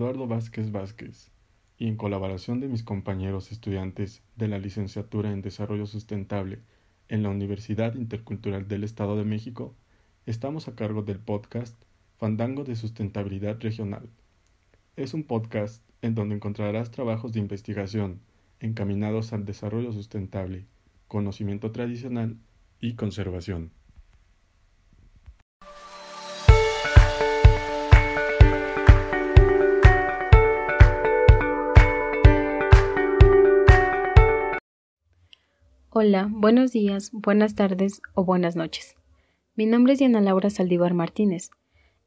Eduardo Vázquez Vázquez y en colaboración de mis compañeros estudiantes de la licenciatura en Desarrollo Sustentable en la Universidad Intercultural del Estado de México, estamos a cargo del podcast Fandango de Sustentabilidad Regional. Es un podcast en donde encontrarás trabajos de investigación encaminados al desarrollo sustentable, conocimiento tradicional y conservación. Hola, buenos días, buenas tardes o buenas noches. Mi nombre es Diana Laura Saldívar Martínez.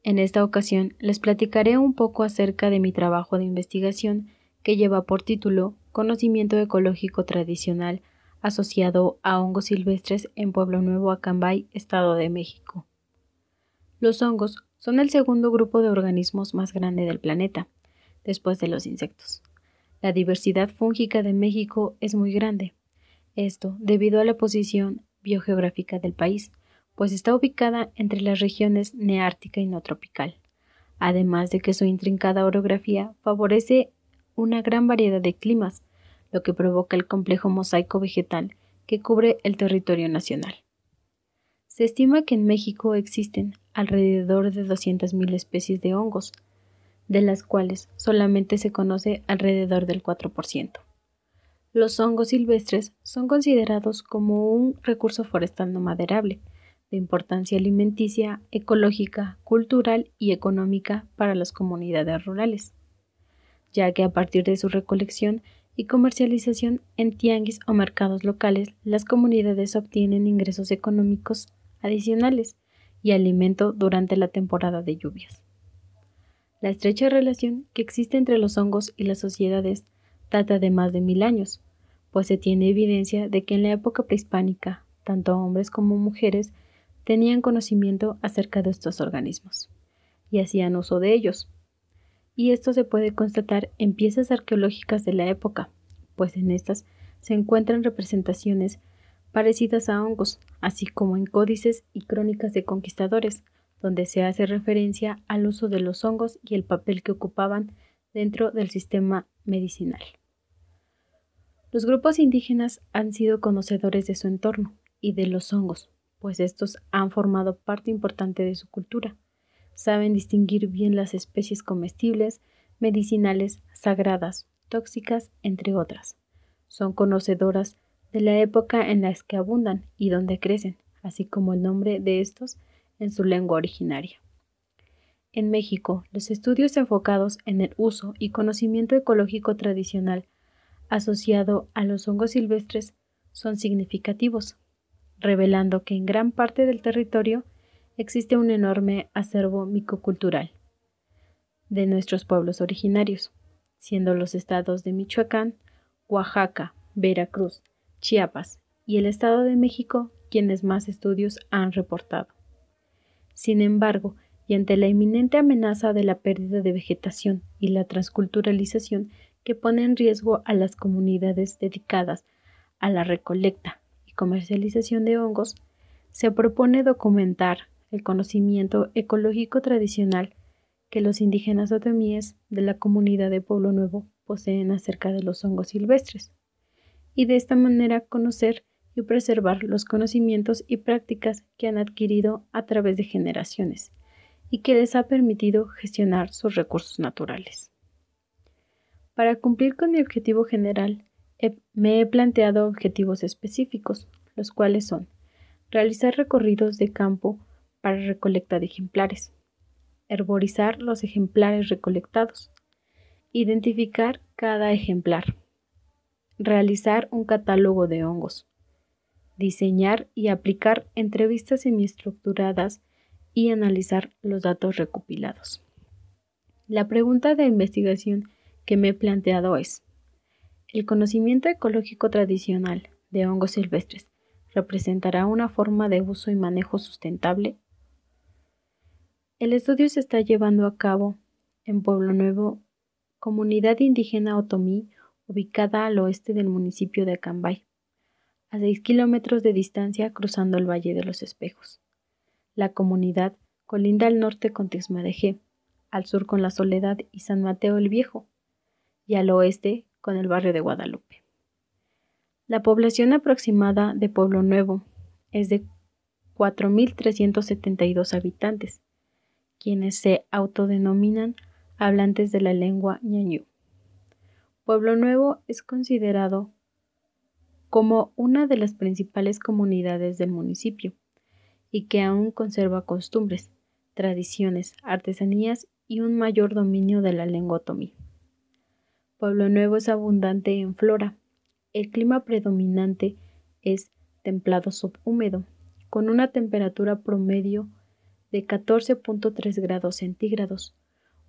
En esta ocasión les platicaré un poco acerca de mi trabajo de investigación que lleva por título Conocimiento ecológico tradicional asociado a hongos silvestres en Pueblo Nuevo, Acambay, Estado de México. Los hongos son el segundo grupo de organismos más grande del planeta, después de los insectos. La diversidad fúngica de México es muy grande esto debido a la posición biogeográfica del país, pues está ubicada entre las regiones neártica y no tropical, además de que su intrincada orografía favorece una gran variedad de climas, lo que provoca el complejo mosaico vegetal que cubre el territorio nacional. Se estima que en México existen alrededor de 200.000 especies de hongos, de las cuales solamente se conoce alrededor del 4%. Los hongos silvestres son considerados como un recurso forestal no maderable, de importancia alimenticia, ecológica, cultural y económica para las comunidades rurales, ya que a partir de su recolección y comercialización en tianguis o mercados locales, las comunidades obtienen ingresos económicos adicionales y alimento durante la temporada de lluvias. La estrecha relación que existe entre los hongos y las sociedades data de más de mil años, pues se tiene evidencia de que en la época prehispánica, tanto hombres como mujeres tenían conocimiento acerca de estos organismos y hacían uso de ellos. Y esto se puede constatar en piezas arqueológicas de la época, pues en estas se encuentran representaciones parecidas a hongos, así como en códices y crónicas de conquistadores, donde se hace referencia al uso de los hongos y el papel que ocupaban dentro del sistema medicinal. Los grupos indígenas han sido conocedores de su entorno y de los hongos, pues estos han formado parte importante de su cultura. Saben distinguir bien las especies comestibles, medicinales, sagradas, tóxicas, entre otras. Son conocedoras de la época en la que abundan y donde crecen, así como el nombre de estos en su lengua originaria. En México, los estudios enfocados en el uso y conocimiento ecológico tradicional asociado a los hongos silvestres son significativos, revelando que en gran parte del territorio existe un enorme acervo micocultural de nuestros pueblos originarios, siendo los estados de Michoacán, Oaxaca, Veracruz, Chiapas y el Estado de México quienes más estudios han reportado. Sin embargo, y ante la inminente amenaza de la pérdida de vegetación y la transculturalización que pone en riesgo a las comunidades dedicadas a la recolecta y comercialización de hongos, se propone documentar el conocimiento ecológico tradicional que los indígenas otomíes de la comunidad de Pueblo Nuevo poseen acerca de los hongos silvestres, y de esta manera conocer y preservar los conocimientos y prácticas que han adquirido a través de generaciones y que les ha permitido gestionar sus recursos naturales. Para cumplir con mi objetivo general, me he planteado objetivos específicos, los cuales son realizar recorridos de campo para recolecta de ejemplares, herborizar los ejemplares recolectados, identificar cada ejemplar, realizar un catálogo de hongos, diseñar y aplicar entrevistas semiestructuradas y analizar los datos recopilados. La pregunta de investigación que me he planteado es, ¿el conocimiento ecológico tradicional de hongos silvestres representará una forma de uso y manejo sustentable? El estudio se está llevando a cabo en Pueblo Nuevo, comunidad indígena otomí ubicada al oeste del municipio de Acambay, a 6 kilómetros de distancia cruzando el Valle de los Espejos. La comunidad colinda al norte con Texmadejé, al sur con La Soledad y San Mateo el Viejo, y al oeste con el barrio de Guadalupe. La población aproximada de Pueblo Nuevo es de 4.372 habitantes, quienes se autodenominan hablantes de la lengua ñañú. Pueblo Nuevo es considerado como una de las principales comunidades del municipio y que aún conserva costumbres, tradiciones, artesanías y un mayor dominio de la lengua otomí. Pueblo Nuevo es abundante en flora. El clima predominante es templado subhúmedo, con una temperatura promedio de 14.3 grados centígrados,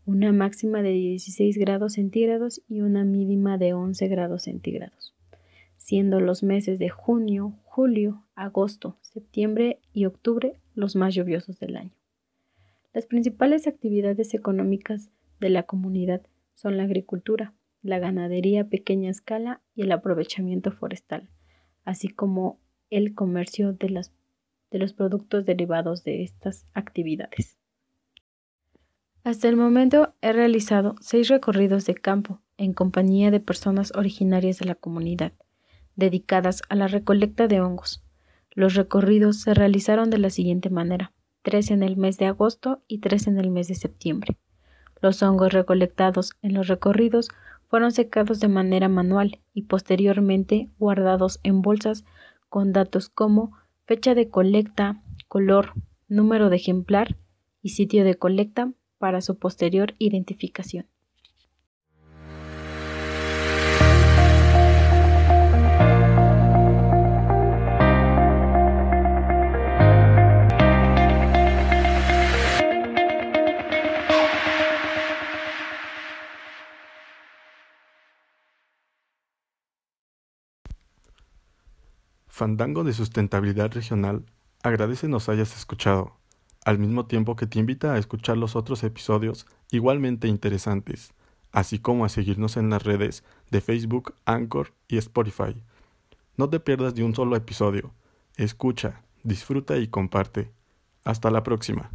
una máxima de 16 grados centígrados y una mínima de 11 grados centígrados siendo los meses de junio, julio, agosto, septiembre y octubre los más lluviosos del año. Las principales actividades económicas de la comunidad son la agricultura, la ganadería a pequeña escala y el aprovechamiento forestal, así como el comercio de, de los productos derivados de estas actividades. Hasta el momento he realizado seis recorridos de campo en compañía de personas originarias de la comunidad dedicadas a la recolecta de hongos. Los recorridos se realizaron de la siguiente manera, tres en el mes de agosto y tres en el mes de septiembre. Los hongos recolectados en los recorridos fueron secados de manera manual y posteriormente guardados en bolsas con datos como fecha de colecta, color, número de ejemplar y sitio de colecta para su posterior identificación. Fandango de Sustentabilidad Regional agradece nos hayas escuchado, al mismo tiempo que te invita a escuchar los otros episodios igualmente interesantes, así como a seguirnos en las redes de Facebook, Anchor y Spotify. No te pierdas de un solo episodio. Escucha, disfruta y comparte. Hasta la próxima.